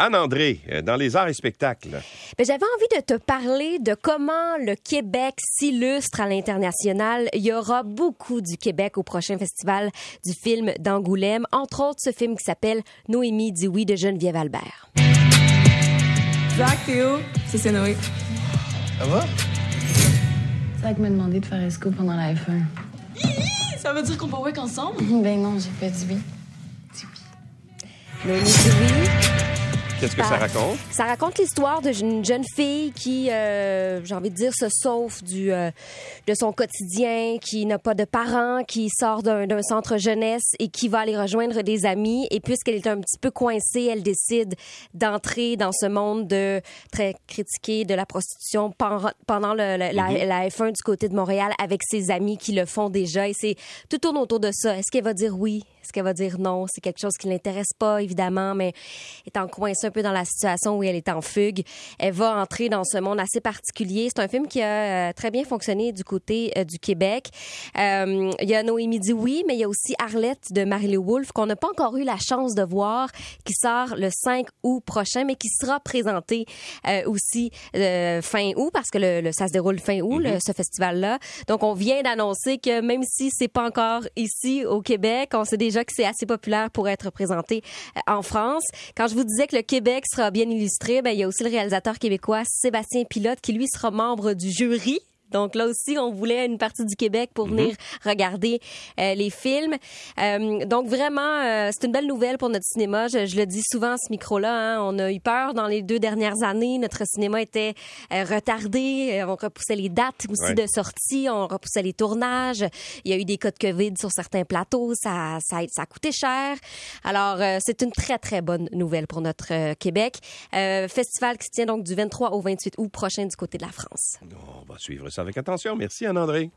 Anne-André, euh, dans les arts et spectacles. Ben, J'avais envie de te parler de comment le Québec s'illustre à l'international. Il y aura beaucoup du Québec au prochain festival du film d'Angoulême, entre autres ce film qui s'appelle Noémie dit oui de Geneviève Albert. Zach, Théo, c'est c'est Noé. Ça va? Zach m'a demandé de faire esco pendant la F1. Ça veut dire qu'on peut work ensemble? Ben non, j'ai pas dit oui. Noémie dit oui. Qu'est-ce que ça raconte? Ça raconte l'histoire d'une jeune fille qui, euh, j'ai envie de dire, se sauve du, euh, de son quotidien, qui n'a pas de parents, qui sort d'un centre jeunesse et qui va aller rejoindre des amis. Et puisqu'elle est un petit peu coincée, elle décide d'entrer dans ce monde de très critiqué de la prostitution pendant, le- la, la F1 du côté de Montréal avec ses amis qui le font déjà. Et c'est tout tourne autour de ça. Est-ce qu'elle va dire oui? Est-ce qu'elle va dire non? C'est quelque chose qui l'intéresse pas, évidemment, mais étant coincée un peu dans la situation où elle est en fugue, elle va entrer dans ce monde assez particulier. C'est un film qui a euh, très bien fonctionné du côté euh, du Québec. Euh, il y a Noémie dit oui, mais il y a aussi Arlette de Marie-Lou Wolfe qu'on n'a pas encore eu la chance de voir, qui sort le 5 août prochain, mais qui sera présenté aussi fin août parce que le, le- ça se déroule fin août, le- ce festival-là. Donc, on vient d'annoncer que même si c'est pas encore ici au Québec, on sait déjà que c'est assez populaire pour être présenté en France. Quand je vous disais que le Québec sera bien illustré, ben, il y a aussi le réalisateur québécois Sébastien Pilote qui, lui, sera membre du jury. Donc là aussi, on voulait une partie du Québec pour venir regarder euh, les films. Euh, donc vraiment, euh, c'est une belle nouvelle pour notre cinéma. Je, je le dis souvent à ce micro-là. hein, on a eu peur dans les deux dernières années. Notre cinéma était euh, retardé. Euh, On repoussait les dates aussi Ouais. de sortie. On repoussait les tournages. Il y a eu des cas de COVID sur certains plateaux. Ça, ça, ça a coûté cher. Alors, euh, c'est une très, très bonne nouvelle pour notre euh, Québec. Euh, festival qui se tient donc du 23 au 28 août prochain du côté de la France. On va suivre ça avec attention. Merci, Anne-André.